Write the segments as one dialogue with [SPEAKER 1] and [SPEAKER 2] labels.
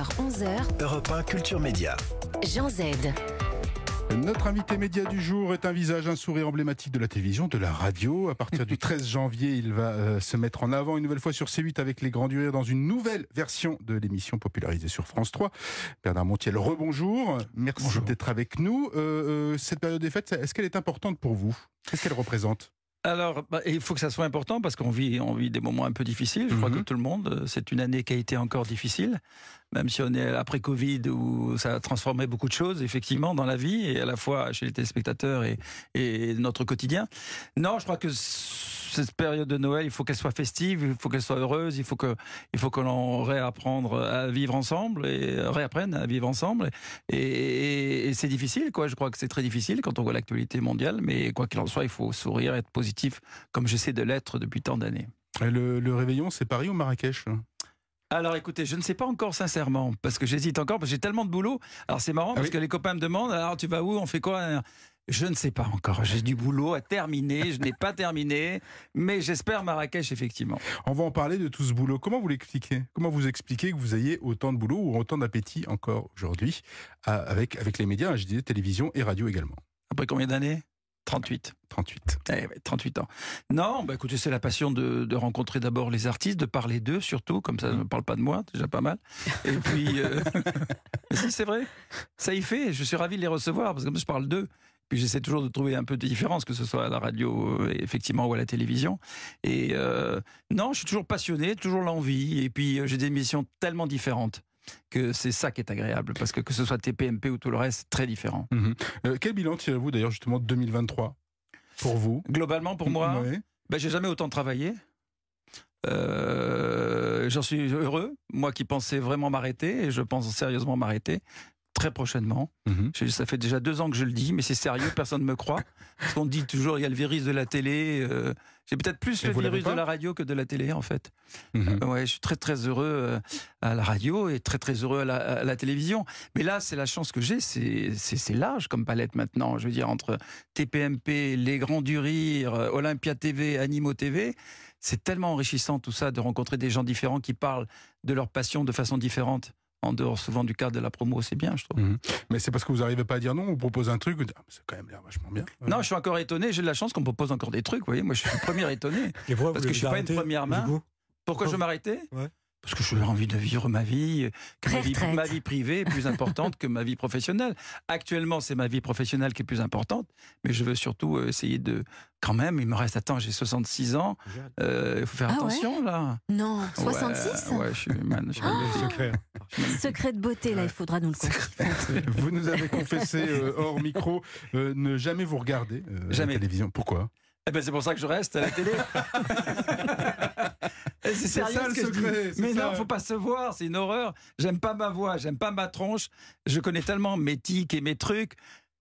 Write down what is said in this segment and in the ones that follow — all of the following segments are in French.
[SPEAKER 1] 10h, 11h.
[SPEAKER 2] Europe 1 Culture Média.
[SPEAKER 1] Jean Z.
[SPEAKER 3] Notre invité média du jour est un visage, un sourire emblématique de la télévision, de la radio. À partir du 13 janvier, il va euh, se mettre en avant une nouvelle fois sur C8 avec Les Grands du Rire dans une nouvelle version de l'émission popularisée sur France 3. Bernard Montiel, rebonjour. Merci d'être avec nous. Euh, euh, cette période des fêtes, est-ce qu'elle est importante pour vous? Qu'est-ce qu'elle représente?
[SPEAKER 4] Alors, bah, il faut que ça soit important parce qu'on vit, on vit des moments un peu difficiles. Je crois
[SPEAKER 3] Mhm.
[SPEAKER 4] que tout le monde, c'est une année qui a été encore difficile, même si on est après Covid où ça a transformé beaucoup de choses effectivement dans la vie et à la fois chez les téléspectateurs et, et notre quotidien. Non, je crois que cette période de Noël, il faut qu'elle soit festive, il faut qu'elle soit heureuse, il faut que, il faut que l'on réapprendre à vivre ensemble et réapprenne à vivre ensemble. Et, et- et c'est difficile, quoi. Je crois que c'est très difficile quand on voit l'actualité mondiale, mais quoi qu'il en soit, il faut sourire, être positif, comme j'essaie de l'être depuis tant d'années.
[SPEAKER 3] le, le réveillon, c'est Paris ou Marrakech
[SPEAKER 4] Alors écoutez, je ne sais pas encore sincèrement, parce que j'hésite encore, parce que j'ai tellement de boulot. Alors c'est marrant,
[SPEAKER 3] Ah
[SPEAKER 4] parce
[SPEAKER 3] oui.
[SPEAKER 4] que les copains me demandent, alors tu vas où, on fait quoi? Je ne sais pas encore, j'ai du boulot à terminer, je n'ai pas terminé, mais j'espère Marrakech effectivement.
[SPEAKER 3] On va en parler de tout ce boulot. Comment vous l'expliquez? Comment vous expliquez que vous ayez autant de boulot ou autant d'appétit encore aujourd'hui avec, avec les médias, je disais télévision et radio également?
[SPEAKER 4] Après combien d'années? 38.
[SPEAKER 3] 38.
[SPEAKER 4] Eh ouais, 38 ans. Non, bah écoutez, c'est la passion de, de rencontrer d'abord les artistes, de parler d'eux surtout, comme ça ne parle pas de moi, déjà pas mal. Et puis, euh, si c'est vrai, ça y fait, je suis ravi de les recevoir, parce que comme je parle d'eux, puis j'essaie toujours de trouver un peu de différence, que ce soit à la radio, euh, effectivement, ou à la télévision. Et euh, non, je suis toujours passionné, toujours l'envie, et puis euh, j'ai des émissions tellement différentes que c'est ça qui est agréable, parce que que ce soit TPMP ou tout le reste, très différent.
[SPEAKER 3] Euh, quel bilan tirez-vous d'ailleurs justement de 2023 pour vous?
[SPEAKER 4] Globalement, pour moi,
[SPEAKER 3] Ouais.
[SPEAKER 4] Ben, j'ai jamais autant travaillé. Euh, J'en suis heureux. Moi qui pensais vraiment m'arrêter, et je pense sérieusement m'arrêter très prochainement.
[SPEAKER 3] Mhm.
[SPEAKER 4] Ça fait déjà deux ans que je le dis, mais c'est sérieux, personne ne me croit. Parce qu'on dit toujours, il y a le virus de la télé. euh, J'ai peut-être plus
[SPEAKER 3] Et
[SPEAKER 4] le virus de la radio que de la télé, en fait.
[SPEAKER 3] Mhm.
[SPEAKER 4] Euh, ouais, je suis très très heureux euh, à la radio et très très heureux à la, à la télévision. Mais là, c'est la chance que j'ai, c'est large comme palette maintenant. Je veux dire, entre TPMP, Les Grands du Rire, Olympia TV, Animo TV, c'est tellement enrichissant tout ça de rencontrer des gens différents qui parlent de leur passion de façon différente. En dehors souvent du cadre de la promo, c'est bien, je trouve.
[SPEAKER 3] Mhm. Mais c'est parce que vous n'arrivez pas à dire non, on vous propose un truc, vous dites, Ah, c'est quand même l'air vachement bien.
[SPEAKER 4] Non, je suis encore étonné. J'ai de la chance qu'on me propose encore des trucs. Vous voyez, moi, je suis le premier étonné.
[SPEAKER 5] Et
[SPEAKER 4] Parce que je suis pas une première main. Pourquoi je
[SPEAKER 5] Ouais.
[SPEAKER 4] Parce que j'ai envie de vivre ma vie, que ma vie,
[SPEAKER 1] Pré-retraite.
[SPEAKER 4] ma vie privée est plus importante que ma vie professionnelle. Actuellement, c'est ma vie professionnelle qui est plus importante, mais je veux surtout euh, essayer de... Quand même, il me reste... Attends, j'ai 66 ans, euh, il faut faire
[SPEAKER 1] Ah
[SPEAKER 4] attention, là.
[SPEAKER 1] Non, 66
[SPEAKER 4] Ouais, ouais, je suis... Man, je suis magnifique.
[SPEAKER 5] secret.
[SPEAKER 1] Secret de beauté, là, il faudra nous le confier.
[SPEAKER 3] Vous nous avez confessé euh, hors micro euh, ne jamais vous regarder euh, à
[SPEAKER 4] Jamais.
[SPEAKER 3] la télévision. Pourquoi?
[SPEAKER 4] Eh ben, c'est pour ça que je reste à la télé. Eh, c'est
[SPEAKER 3] ça, le secret,
[SPEAKER 4] Mais
[SPEAKER 3] ça.
[SPEAKER 4] non, faut pas se voir, c'est une horreur. J'aime pas ma voix, j'aime pas ma tronche. Je connais tellement mes tics et mes trucs.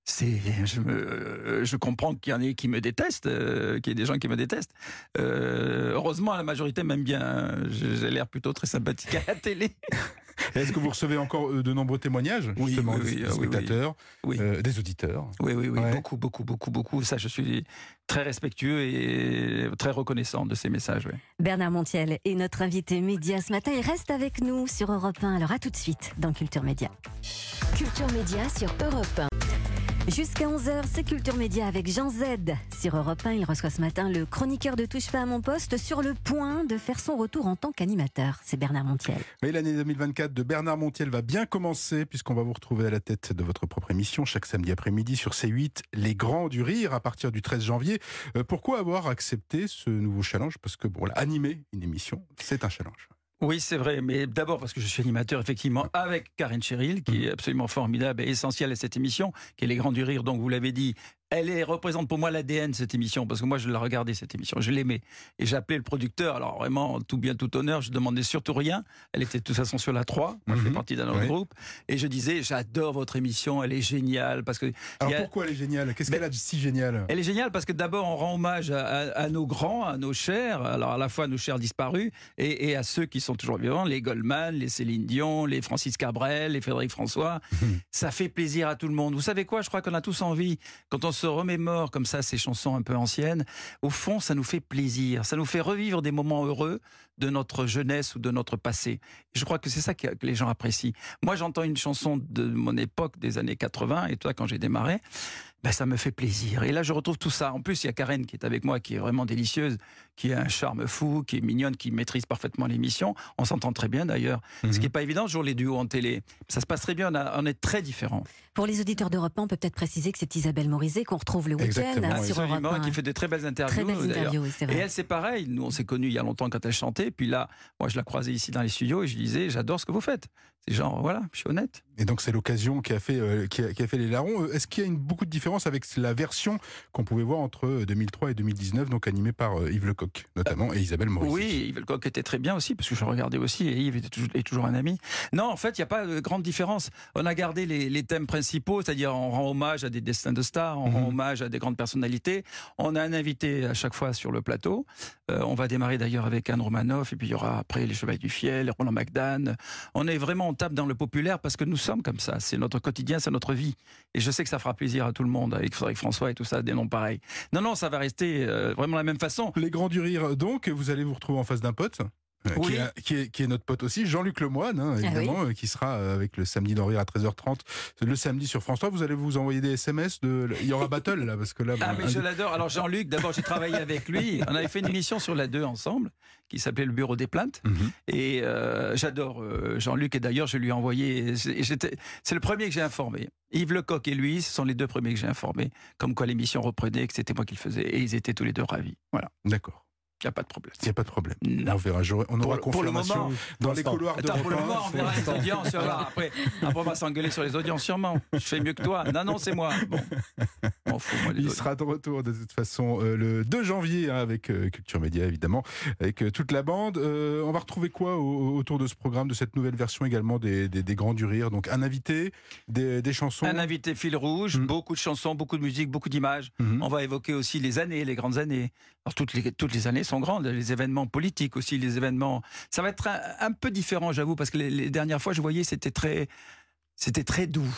[SPEAKER 4] C'est, je, me, je comprends qu'il y en ait qui me détestent, euh, qu'il y ait des gens qui me détestent. Euh, heureusement, la majorité m'aime bien. J'ai l'air plutôt très sympathique à la télé.
[SPEAKER 3] Est-ce que vous recevez encore euh, de nombreux témoignages
[SPEAKER 4] Oui,
[SPEAKER 3] justement
[SPEAKER 4] oui,
[SPEAKER 3] des,
[SPEAKER 4] oui,
[SPEAKER 3] des
[SPEAKER 4] ah
[SPEAKER 3] spectateurs,
[SPEAKER 4] Oui.
[SPEAKER 3] euh, des auditeurs
[SPEAKER 4] Oui, oui, oui,
[SPEAKER 3] Ouais.
[SPEAKER 4] beaucoup, beaucoup, beaucoup, beaucoup. Ça, je suis très respectueux et très reconnaissant de ces messages. ouais.
[SPEAKER 1] Bernard Montiel est notre invité média ce matin. Il reste avec nous sur Europe 1. Alors à tout de suite dans Culture Média.
[SPEAKER 6] Culture Média sur Europe 1.
[SPEAKER 1] Jusqu'à 11h, c'est Culture Média avec Jean Z. Sur Europe 1, il reçoit ce matin le chroniqueur de Touche pas à mon poste sur le point de faire son retour en tant qu'animateur. C'est Bernard Montiel.
[SPEAKER 3] Oui, l'année 2024 de Bernard Montiel va bien commencer puisqu'on va vous retrouver à la tête de votre propre émission chaque samedi après-midi sur C8, Les Grands du Rire à partir du 13 janvier. Euh, pourquoi avoir accepté ce nouveau challenge? Parce que bon, animer une émission, c'est un challenge.
[SPEAKER 4] Oui, c'est vrai, mais d'abord parce que je suis animateur effectivement avec Karine Cheryl, qui est absolument formidable et essentielle à cette émission, qui est Les Grands du Rire, donc vous l'avez dit. Elle est, représente pour moi l'ADN cette émission, parce que moi je la regardais cette émission, je l'aimais. Et j'appelais le producteur, alors vraiment tout bien, tout honneur, je demandais surtout rien. Elle était de toute façon sur la 3, moi je fais
[SPEAKER 3] Mhm.
[SPEAKER 4] partie d'un autre
[SPEAKER 3] Oui.
[SPEAKER 4] groupe. Et je disais, j'adore votre émission, elle est géniale, parce que
[SPEAKER 3] Alors
[SPEAKER 4] a-
[SPEAKER 3] pourquoi elle est géniale?
[SPEAKER 4] Mais-
[SPEAKER 3] qu'elle a de si génial
[SPEAKER 4] elle est géniale parce que d'abord on rend hommage à, à- à nos grands, à nos chers, alors à la fois à nos chers disparus et, et à ceux qui sont toujours vivants, les Goldman, les Céline Dion, les Francis Cabrel, les Frédéric François. ça fait plaisir à tout le monde. Vous savez quoi? Je crois qu'on a tous envie, quand on se remémore comme ça ces chansons un peu anciennes, au fond ça nous fait plaisir, ça nous fait revivre des moments heureux de notre jeunesse ou de notre passé. Je crois que c'est ça que les gens apprécient. Moi, j'entends une chanson de mon époque, des années 80, et toi, quand j'ai démarré, ben, ça me fait plaisir. Et là, je retrouve tout ça. En plus, il y a Karen qui est avec moi, qui est vraiment délicieuse, qui a un charme fou, qui est mignonne, qui maîtrise parfaitement l'émission. On s'entend très bien d'ailleurs. Ce
[SPEAKER 3] Mhm.
[SPEAKER 4] qui n'est pas évident, toujours les duos en télé. Ça se passe très bien, on, a- on est très différents.
[SPEAKER 1] Pour les auditeurs d'Europe 1, on peut peut-être préciser que c'est Isabelle Morizet qu'on retrouve le week-end
[SPEAKER 3] Exactement,
[SPEAKER 1] hein,
[SPEAKER 3] oui.
[SPEAKER 1] sur Europe
[SPEAKER 4] Absolument,
[SPEAKER 1] 1.
[SPEAKER 4] qui fait de très belles interviews.
[SPEAKER 1] Très belles
[SPEAKER 4] d'ailleurs.
[SPEAKER 1] interviews, oui, c'est
[SPEAKER 4] Et elle, c'est pareil. Nous, on s'est connus il y a longtemps quand elle chantait. Puis là, moi, je la croisais ici dans les studios et je disais, j'adore ce que vous faites. C'est genre, voilà, je suis honnête.
[SPEAKER 3] Et donc c'est l'occasion qui a fait euh, qui, a, qui a fait les larrons. Euh, Est-ce qu'il y a une, beaucoup de différence avec la version qu'on pouvait voir entre euh, 2003 et 2019, donc animée par euh, Yves Lecoq notamment et Isabelle Morizet
[SPEAKER 4] Oui, Yves Lecoq était très bien aussi, parce que je regardais aussi, et Yves toujours, est toujours un ami. Non, en fait, il n'y a pas de grande différence. On a gardé les, les thèmes principaux, c'est-à-dire on rend hommage à des destins de stars, on rend
[SPEAKER 3] Mhm.
[SPEAKER 4] hommage à des grandes personnalités. On a un invité à chaque fois sur le plateau. Euh, on va démarrer d'ailleurs avec Anne Romanoff, et puis il y aura après les Chevaliers du Fiel, Roland McDan. On est vraiment, on tape dans le populaire parce que nous comme ça. C'est notre quotidien, c'est notre vie. Et je sais que ça fera plaisir à tout le monde, avec François et tout ça, des noms pareils. Non, non, ça va rester euh, vraiment la même façon.
[SPEAKER 3] Les Grands du Rire, donc, vous allez vous retrouver en face d'un pote. Euh,
[SPEAKER 4] Oui.
[SPEAKER 3] Qui, est, qui, est, qui est notre pote aussi, Jean-Luc Lemoine, hein,
[SPEAKER 1] Ah
[SPEAKER 3] évidemment, euh, qui sera euh, avec le samedi d'en rire à 13h30. Le samedi sur France 3, vous allez vous envoyer des SMS. De... Il y aura battle là, parce que là.
[SPEAKER 4] Ah
[SPEAKER 3] bon,
[SPEAKER 4] mais je l'adore. Alors Jean-Luc, d'abord j'ai travaillé avec lui. On avait fait une émission sur la 2 ensemble qui s'appelait le Bureau des plaintes.
[SPEAKER 3] Mhm.
[SPEAKER 4] Et euh, j'adore euh, Jean-Luc et d'ailleurs je lui ai envoyé. C'est le premier que j'ai informé. Yves Lecoq et lui, ce sont les deux premiers que j'ai informés. Comme quoi l'émission reprenait, que c'était moi qui le faisais. Et ils étaient tous les deux ravis. Voilà,
[SPEAKER 3] D'accord,
[SPEAKER 4] il n'y a pas de problème.
[SPEAKER 3] il n'y a pas de problème.
[SPEAKER 4] Non.
[SPEAKER 3] On verra, on aura
[SPEAKER 4] Pour- pour le
[SPEAKER 3] confirmation
[SPEAKER 4] moment.
[SPEAKER 3] dans les couloirs de
[SPEAKER 4] Attends, pour le moment, on verra les audiences. Après, après, on va s'engueuler sur les audiences, sûrement. Je fais mieux que toi. Non, non, c'est moi. Bon, moi,
[SPEAKER 3] Il
[SPEAKER 4] audiences.
[SPEAKER 3] sera de retour de toute façon euh, le 2 janvier hein, avec euh, Culture Média évidemment, avec euh, toute la bande. Euh, on va retrouver quoi au- autour de ce programme, de cette nouvelle version également des, des, des Grands du Rire? Donc un invité, des, des chansons.
[SPEAKER 4] Un invité fil rouge,
[SPEAKER 3] Mm.
[SPEAKER 4] beaucoup de chansons, beaucoup de musique, beaucoup d'images.
[SPEAKER 3] Mhm.
[SPEAKER 4] On va évoquer aussi les années, les grandes années. Toutes les, années sont grandes, les événements politiques aussi, les événements. Ça va être un, un peu différent, j'avoue, parce que les, les dernières fois, je voyais, c'était très, c'était très doux.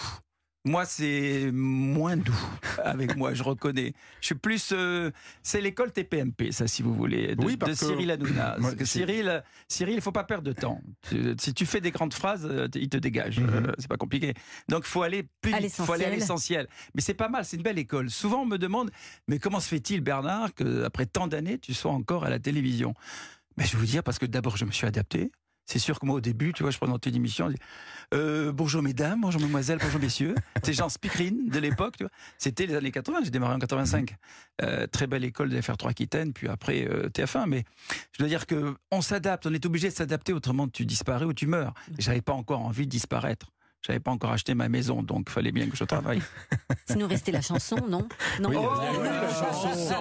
[SPEAKER 4] Moi, c'est moins doux avec moi, je reconnais. Je suis plus. euh, c'est l'école TPMP, ça, si vous voulez, de,
[SPEAKER 3] Oui, parce
[SPEAKER 4] de
[SPEAKER 3] que-
[SPEAKER 4] Cyril Hanouna.
[SPEAKER 3] Moi,
[SPEAKER 4] que Cyril, Cyril, il faut pas perdre de temps. Si tu fais des grandes phrases, euh, il te dégage.
[SPEAKER 3] Mhm.
[SPEAKER 4] Euh, c'est pas compliqué. Donc, il faut aller plus vite, faut aller à l'essentiel. Mais c'est pas mal, c'est une belle école. Souvent, on me demande, mais comment se fait-il, Bernard, qu'après tant d'années, tu sois encore à la télévision? Mais je vais vous dire, parce que d'abord, je me suis adapté. C'est sûr que moi, au début, tu vois, je présentais une émission. je dis, euh, bonjour mesdames, bonjour mesdemoiselles, bonjour messieurs. C'est Jean Speakerine de l'époque, tu vois. C'était les années 80, j'ai démarré en 85. Euh, très belle école de FR3 Aquitaine, puis après euh, TF1. Mais je dois dire que on s'adapte, on est obligé de s'adapter, autrement tu disparais ou tu meurs. Et J'avais pas encore envie de disparaître. J'avais pas encore acheté ma maison, donc il fallait bien que je travaille.
[SPEAKER 1] Si nous restait la chanson, non? Non.
[SPEAKER 3] Oui,
[SPEAKER 4] Oh,
[SPEAKER 3] il y a eu
[SPEAKER 4] la
[SPEAKER 3] la
[SPEAKER 4] chanson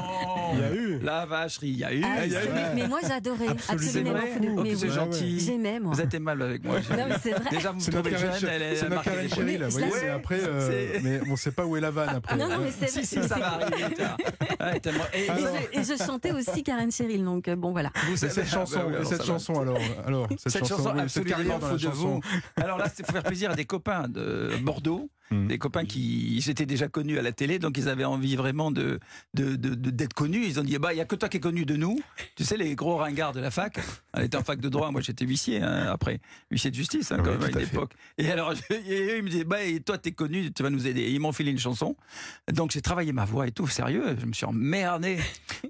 [SPEAKER 2] Il y a eu.
[SPEAKER 4] La vacherie, il y a eu.
[SPEAKER 1] Ah,
[SPEAKER 3] il y a eu-
[SPEAKER 1] mais, mais moi j'adorais,
[SPEAKER 3] Absolument.
[SPEAKER 1] Mais
[SPEAKER 4] c'est gentil.
[SPEAKER 1] J'aimais moi.
[SPEAKER 4] Vous êtes aimable avec moi.
[SPEAKER 1] Non mais c'est vrai.
[SPEAKER 4] Déjà, vous me trouvez
[SPEAKER 3] Karen,
[SPEAKER 4] jeune, elle est
[SPEAKER 3] c'est notre
[SPEAKER 4] marquée
[SPEAKER 3] Karen
[SPEAKER 4] des
[SPEAKER 3] Chéri, là, vous voyez, après, euh,
[SPEAKER 4] c'est-
[SPEAKER 3] mais on sait pas où est la vanne après.
[SPEAKER 1] Non, non, mais c'est
[SPEAKER 4] Si, si, ça va arriver. Et,
[SPEAKER 1] je, chantais aussi Karen Cheryl, donc euh, bon voilà.
[SPEAKER 3] cette chanson, cette chanson alors, alors
[SPEAKER 4] Cette chanson, absolument fou de
[SPEAKER 3] chanson.
[SPEAKER 4] vous. Alors là, c'est pour faire plaisir à des copains de Bordeaux,
[SPEAKER 3] Mhm.
[SPEAKER 4] des copains qui j'étais déjà connu à la télé, donc ils avaient envie vraiment de de- de- de- d'être connus. Ils ont dit bah il y a que toi qui es connu de nous. Tu sais les gros ringards de la fac. Elle était en fac de droit, moi j'étais huissier hein, après huissier de justice hein,
[SPEAKER 3] Oui,
[SPEAKER 4] quand même
[SPEAKER 3] tout
[SPEAKER 4] à une époque. Et alors je- et eux, ils me disaient bah et toi t'es connu, tu vas nous aider. Et ils m'ont filé une chanson. Donc j'ai travaillé ma voix et tout sérieux. Je me suis emmerdé.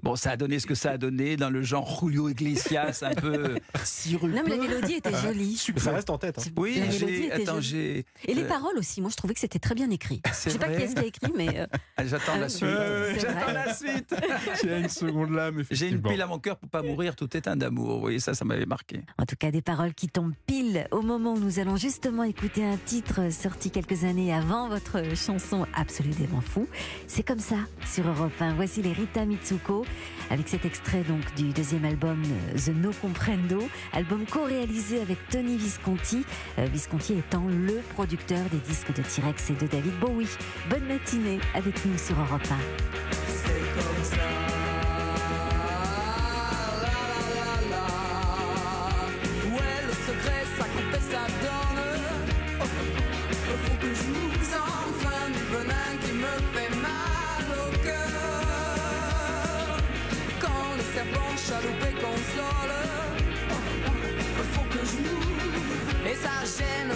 [SPEAKER 4] Bon ça a donné ce que ça a donné dans le genre Julio Iglesias un peu sirupeux.
[SPEAKER 1] Non mais la mélodie était jolie.
[SPEAKER 2] Ça reste en tête. hein.
[SPEAKER 4] Oui,
[SPEAKER 1] La mélodie
[SPEAKER 4] j'ai.
[SPEAKER 1] était
[SPEAKER 4] Attends,
[SPEAKER 1] jolie.
[SPEAKER 4] j'ai.
[SPEAKER 1] Et les paroles aussi, moi je trouvais que c'était très bien écrit. Je
[SPEAKER 4] C'est
[SPEAKER 1] sais pas qui est-ce qui a écrit, mais euh,
[SPEAKER 4] J'attends la
[SPEAKER 1] Ah,
[SPEAKER 4] suite.
[SPEAKER 1] ouais, ouais, c'est
[SPEAKER 4] J'attends la suite.
[SPEAKER 3] A une seconde là, mais
[SPEAKER 4] J'ai une pile à mon cœur pour pas mourir tout éteint d'amour. Vous voyez, ça, ça m'avait marqué.
[SPEAKER 1] en tout cas des paroles qui tombent pile au moment où nous allons justement écouter un titre sorti quelques années avant votre chanson absolument fou. C'est comme ça sur Europe 1. Voici les Rita Mitsuko avec cet extrait donc du deuxième album euh, The No Comprendo, album co-réalisé avec Tony Visconti, euh, Visconti étant le producteur des disques de T-Rex c'est de David Bowie. Bonne matinée avec nous sur Europa. C'est comme ça.
[SPEAKER 5] Où est le secret, sa confesse, sa donne? Il faut que je m'ouvre. Enfin, du venin qui me fait mal au cœur. Quand le serpent chaloupe et console, il
[SPEAKER 1] faut que je m'ouvre. Et ça gêne.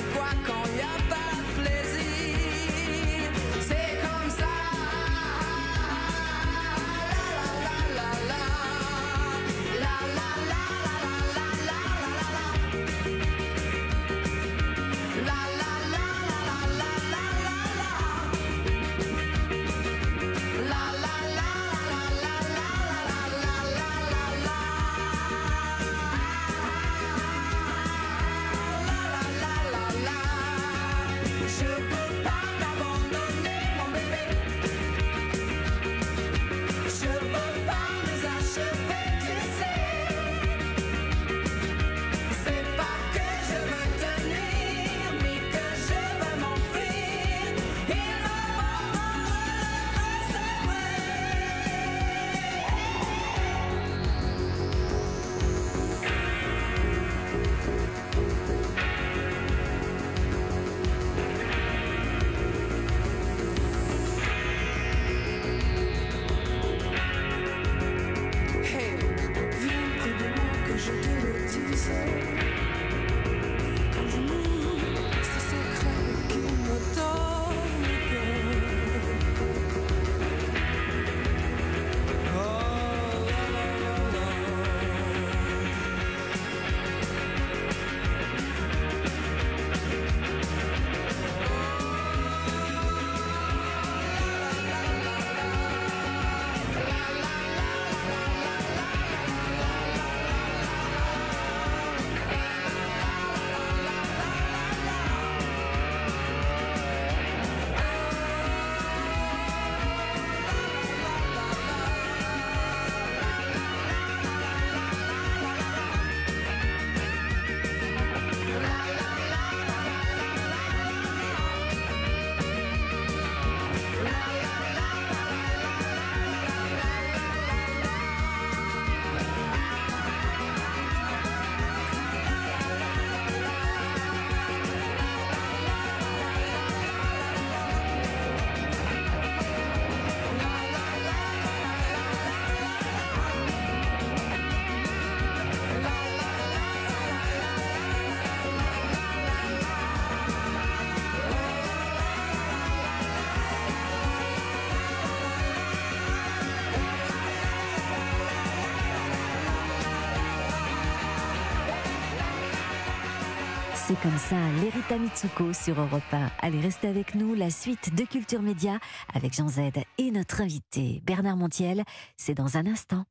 [SPEAKER 1] Comme ça, l'Erita Mitsuko sur Europe 1. Allez, restez avec nous. La suite de Culture Média avec Jean Z et notre invité Bernard Montiel. C'est dans un instant.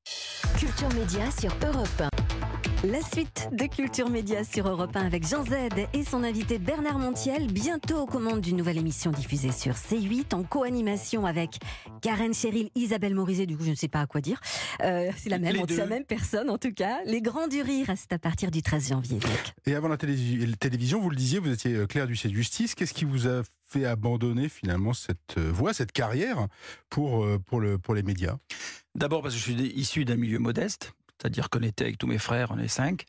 [SPEAKER 6] Culture Média sur Europe 1.
[SPEAKER 1] La suite de Culture Média sur Europe 1 avec Jean Z et son invité Bernard Montiel, bientôt aux commandes d'une nouvelle émission diffusée sur C8 en co-animation avec Karen Cheryl, Isabelle Morizet, du coup je ne sais pas à quoi dire. Euh, c'est la même, c'est la même personne en tout cas. Les Grands du Rire, c'est à partir du 13 janvier. donc.
[SPEAKER 3] Et avant la télévision, la télévision, vous le disiez, vous étiez euh, Claire Ducé de Justice. Qu'est-ce qui vous a fait abandonner finalement cette euh, voie, cette carrière pour, pour, le, pour les médias?
[SPEAKER 4] D'abord parce que je suis issu d'un milieu modeste, c'est-à-dire qu'on était avec tous mes frères, on est cinq,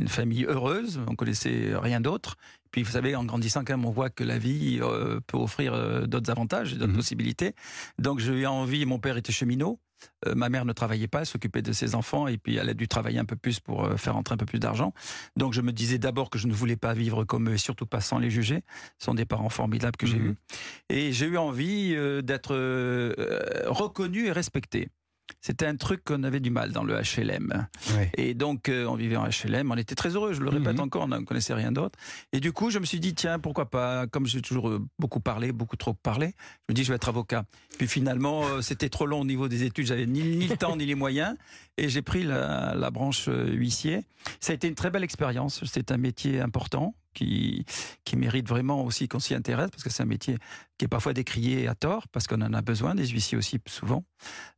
[SPEAKER 4] une famille heureuse, on connaissait rien d'autre. Puis vous savez, en grandissant quand même, on voit que la vie euh, peut offrir euh, d'autres avantages, et d'autres
[SPEAKER 3] Mhm.
[SPEAKER 4] possibilités. Donc j'ai eu envie, mon père était cheminot, euh, ma mère ne travaillait pas, elle s'occupait de ses enfants et puis elle a dû travailler un peu plus pour faire entrer un peu plus d'argent. Donc je me disais d'abord que je ne voulais pas vivre comme eux et surtout pas sans les juger. Ce sont des parents formidables que j'ai
[SPEAKER 3] Mhm.
[SPEAKER 4] eus. Et j'ai eu envie d'être reconnu et respecté. C'était un truc qu'on avait du mal dans le HLM.
[SPEAKER 3] Ouais.
[SPEAKER 4] Et donc, euh, on vivait en HLM, on était très heureux, je le répète
[SPEAKER 3] Mhm.
[SPEAKER 4] encore, on ne connaissait rien d'autre. Et du coup, je me suis dit, tiens, pourquoi pas, comme j'ai toujours euh, beaucoup parlé, beaucoup trop parlé, je me dis, je vais être avocat. Puis finalement, euh, c'était trop long au niveau des études, j'avais ni, ni le temps ni les moyens, et j'ai pris la, la branche huissier. Ça a été une très belle expérience, c'est un métier important. Qui, qui mérite vraiment aussi qu'on s'y intéresse, parce que c'est un métier qui est parfois décrié à tort, parce qu'on en a besoin, des huissiers aussi souvent.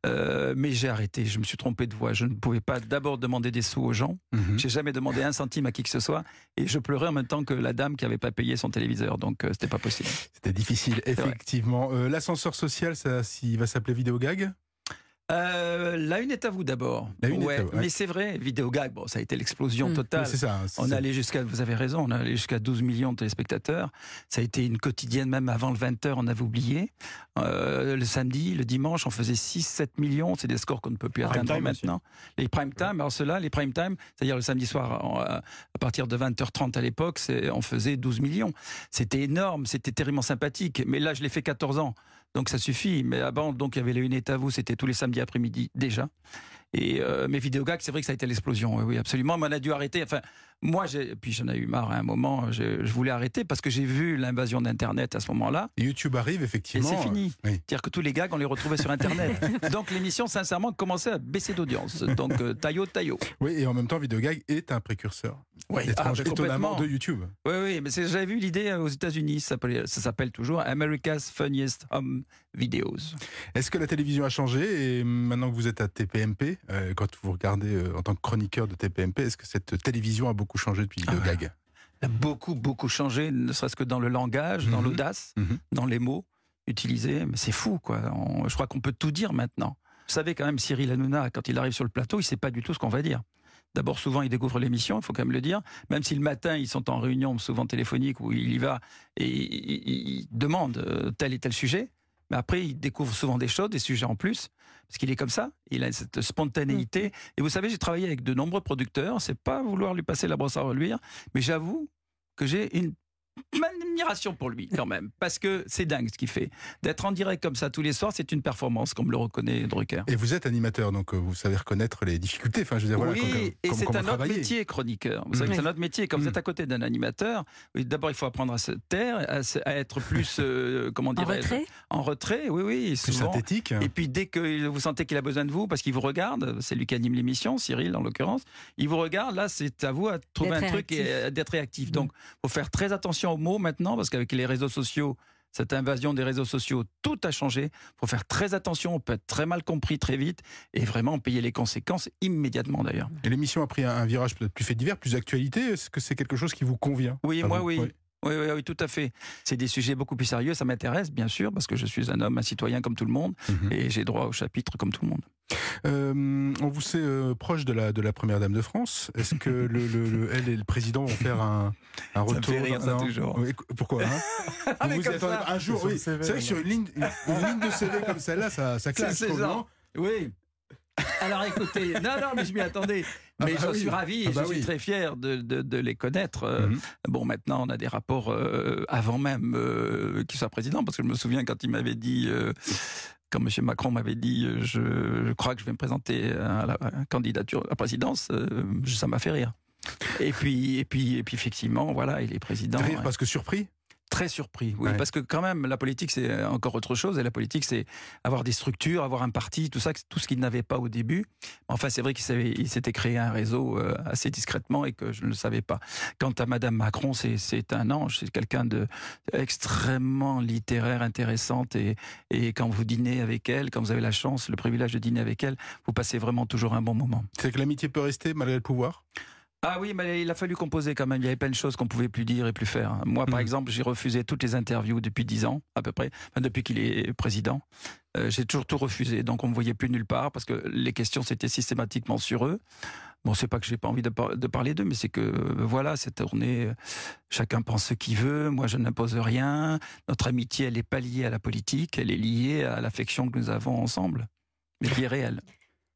[SPEAKER 4] Euh, mais j'ai arrêté, je me suis trompé de voie. Je ne pouvais pas d'abord demander des sous aux gens.
[SPEAKER 3] Mhm.
[SPEAKER 4] J'ai jamais demandé un centime à qui que ce soit. Et je pleurais en même temps que la dame qui avait pas payé son téléviseur. Donc, euh, c'était pas possible.
[SPEAKER 3] C'était difficile, effectivement. Euh, L'ascenseur social, ça, il va s'appeler Vidéogag
[SPEAKER 4] Euh, la une est à vous d'abord.
[SPEAKER 3] La une est
[SPEAKER 4] Ouais,
[SPEAKER 3] à vous, ouais.
[SPEAKER 4] Mais c'est vrai, Vidéogag, bon, ça a été l'explosion
[SPEAKER 1] Mm.
[SPEAKER 4] totale.
[SPEAKER 3] Oui, C'est ça. c'est
[SPEAKER 4] On allait jusqu'à, vous avez raison, on allait jusqu'à 12 millions de téléspectateurs. Ça a été une quotidienne, même avant le 20h, on avait oublié. Euh, le samedi, le dimanche, on faisait 6, 7 millions. C'est des scores qu'on ne peut plus
[SPEAKER 2] Prime
[SPEAKER 4] atteindre
[SPEAKER 2] time
[SPEAKER 4] maintenant. Les prime time, alors ceux-là, les prime time, c'est-à-dire le samedi soir, en- à partir de 20h30 à l'époque, c'est- on faisait 12 millions. C'était énorme, c'était terriblement sympathique. Mais là, je l'ai fait 14 ans. Donc ça suffit. Mais avant, donc il y avait les une à vous, c'était tous les samedis après-midi déjà. Et euh, mes vidéogags, c'est vrai que ça a été l'explosion. Oui, oui, absolument. Mais on a dû arrêter. Enfin, moi, j'ai, puis j'en ai eu marre à un moment. Je, je voulais arrêter parce que j'ai vu l'invasion d'Internet à ce moment-là.
[SPEAKER 3] YouTube arrive,
[SPEAKER 4] Et
[SPEAKER 3] effectivement.
[SPEAKER 4] c'est fini.
[SPEAKER 3] oui.
[SPEAKER 4] C'est-à-dire que tous les gags, on les retrouvait sur Internet. Donc l'émission, sincèrement, commençait à baisser d'audience. Donc euh, taillot, taillot.
[SPEAKER 3] Oui, et en même temps, Vidéogag est un précurseur.
[SPEAKER 4] Oui,
[SPEAKER 3] étrange,
[SPEAKER 4] ah,
[SPEAKER 3] étonnamment, de YouTube.
[SPEAKER 4] Oui, oui, mais c'est- j'avais vu l'idée euh, aux États-Unis. Ça s'appelle, ça s'appelle toujours America's Funniest Home Videos.
[SPEAKER 3] Est-ce que la télévision a changé Et maintenant que vous êtes à TPMP, euh, quand vous regardez euh, en tant que chroniqueur de TPMP, est-ce que cette télévision a beaucoup changé depuis
[SPEAKER 4] Ah,
[SPEAKER 3] Vidéogag
[SPEAKER 4] Elle a beaucoup, beaucoup changé, ne serait-ce que dans le langage, dans
[SPEAKER 3] Mhm.
[SPEAKER 4] l'audace,
[SPEAKER 3] Mhm.
[SPEAKER 4] dans les mots utilisés. Mais c'est fou, quoi. On- je crois qu'on peut tout dire maintenant. Vous savez quand même, Cyril Hanouna, quand il arrive sur le plateau, il sait pas du tout ce qu'on va dire. D'abord, souvent, il découvre l'émission, il faut quand même le dire. Même si le matin, ils sont en réunion, souvent téléphonique, où il y va et il, il- il demande euh, tel et tel sujet. Mais après, il découvre souvent des choses, des sujets en plus, parce qu'il est comme ça. Il a cette spontanéité. Et vous savez, j'ai travaillé avec de nombreux producteurs. C'est pas vouloir lui passer la brosse à reluire, mais j'avoue que j'ai une admiration pour lui quand même, parce que c'est dingue ce qu'il fait. D'être en direct comme ça tous les soirs, c'est une performance, comme le reconnaît Drucker.
[SPEAKER 3] Et vous êtes animateur, donc euh, vous savez reconnaître les difficultés. Enfin, je veux dire, voilà,
[SPEAKER 4] oui,
[SPEAKER 3] comme-
[SPEAKER 4] et
[SPEAKER 3] comme-
[SPEAKER 4] c'est un autre métier, chroniqueur. Vous savez que c'est un autre métier. Quand vous
[SPEAKER 3] Mhm.
[SPEAKER 4] êtes à côté d'un animateur, d'abord il faut apprendre à se taire, à, être plus, euh, comment
[SPEAKER 1] En
[SPEAKER 4] dirais
[SPEAKER 1] retrait
[SPEAKER 4] En retrait, oui, oui.
[SPEAKER 3] Plus
[SPEAKER 4] souvent.
[SPEAKER 3] synthétique.
[SPEAKER 4] Et puis dès que vous sentez qu'il a besoin de vous, parce qu'il vous regarde, c'est lui qui anime l'émission, Cyril en l'occurrence, il vous regarde, là c'est à vous à trouver un truc et
[SPEAKER 1] réactif.
[SPEAKER 4] euh, d'être réactif.
[SPEAKER 1] Mhm.
[SPEAKER 4] Donc faut faire très attention aux mots maintenant, parce qu'avec les réseaux sociaux, cette invasion des réseaux sociaux, tout a changé. faut faire très attention, on peut être très mal compris très vite et vraiment payer les conséquences immédiatement d'ailleurs.
[SPEAKER 3] Et l'émission a pris un, virage peut-être plus fait divers, plus actualité. Est-ce que c'est quelque chose qui vous convient?
[SPEAKER 4] Oui, moi
[SPEAKER 3] vous
[SPEAKER 4] oui. Oui, oui, oui, tout à fait. C'est des sujets beaucoup plus sérieux, ça m'intéresse bien sûr, parce que je suis un homme, un citoyen comme tout le monde,
[SPEAKER 3] Mhm.
[SPEAKER 4] et j'ai droit au chapitre comme tout le monde.
[SPEAKER 3] Euh, on vous sait euh, proche de la, de la première dame de France. Est-ce que le, le- le- elle et le président vont faire un, un
[SPEAKER 4] me
[SPEAKER 3] retour
[SPEAKER 4] fait rire, ça,
[SPEAKER 3] Non
[SPEAKER 4] toujours.
[SPEAKER 3] Oui, pourquoi hein
[SPEAKER 4] Ah, mais
[SPEAKER 3] Vous y
[SPEAKER 4] comme
[SPEAKER 3] attendez
[SPEAKER 4] ça.
[SPEAKER 3] un jour, oui. C'est vrai que sur une ligne, une, une ligne de CV comme celle-là, ça, ça claque.
[SPEAKER 4] C'est genre. Oui. Alors écoutez, non, non, mais je m'y attendais.
[SPEAKER 3] Ah
[SPEAKER 4] Mais
[SPEAKER 3] bah
[SPEAKER 4] j'en
[SPEAKER 3] oui.
[SPEAKER 4] suis ravi et
[SPEAKER 3] Ah bah
[SPEAKER 4] je suis
[SPEAKER 3] oui.
[SPEAKER 4] très fier de, de- de les connaître. Euh,
[SPEAKER 3] Mhm.
[SPEAKER 4] Bon, maintenant, on a des rapports euh, avant même euh, qu'il soit président, parce que je me souviens quand il m'avait dit, euh, quand M. Macron m'avait dit, je, je crois que je vais me présenter à la candidature à la présidence, ça m'a fait rire. Et puis, et puis, et puis, effectivement, voilà, il est président.
[SPEAKER 3] Rire parce que surpris?
[SPEAKER 4] Très surpris, oui,
[SPEAKER 3] Ouais.
[SPEAKER 4] parce que quand même, la politique, c'est encore autre chose. Et la politique, c'est avoir des structures, avoir un parti, tout ça, tout ce qu'il n'avait pas au début. Enfin, c'est vrai qu'il s'était créé un réseau euh, assez discrètement et que je ne le savais pas. Quant à Madame Macron, c'est c'est un ange, c'est quelqu'un de extrêmement littéraire, intéressante. Et, et quand vous dînez avec elle, quand vous avez la chance, le privilège de dîner avec elle, vous passez vraiment toujours un bon moment.
[SPEAKER 3] C'est que l'amitié peut rester malgré le pouvoir?
[SPEAKER 4] Ah oui, mais il a fallu composer quand même. Il y avait plein de choses qu'on pouvait plus dire et plus faire. Moi, par
[SPEAKER 3] Mhm.
[SPEAKER 4] exemple, j'ai refusé toutes les interviews depuis dix ans, à peu près, enfin, depuis qu'il est président. Euh, j'ai toujours tout refusé, donc on me voyait plus nulle part parce que les questions c'était systématiquement sur eux. Bon, c'est pas que j'ai pas envie de, par- de parler d'eux, mais c'est que euh, voilà, cette tournée, euh, chacun pense ce qu'il veut. Moi, je n'impose rien. Notre amitié, elle est pas liée à la politique, elle est liée à l'affection que nous avons ensemble, mais qui est réelle.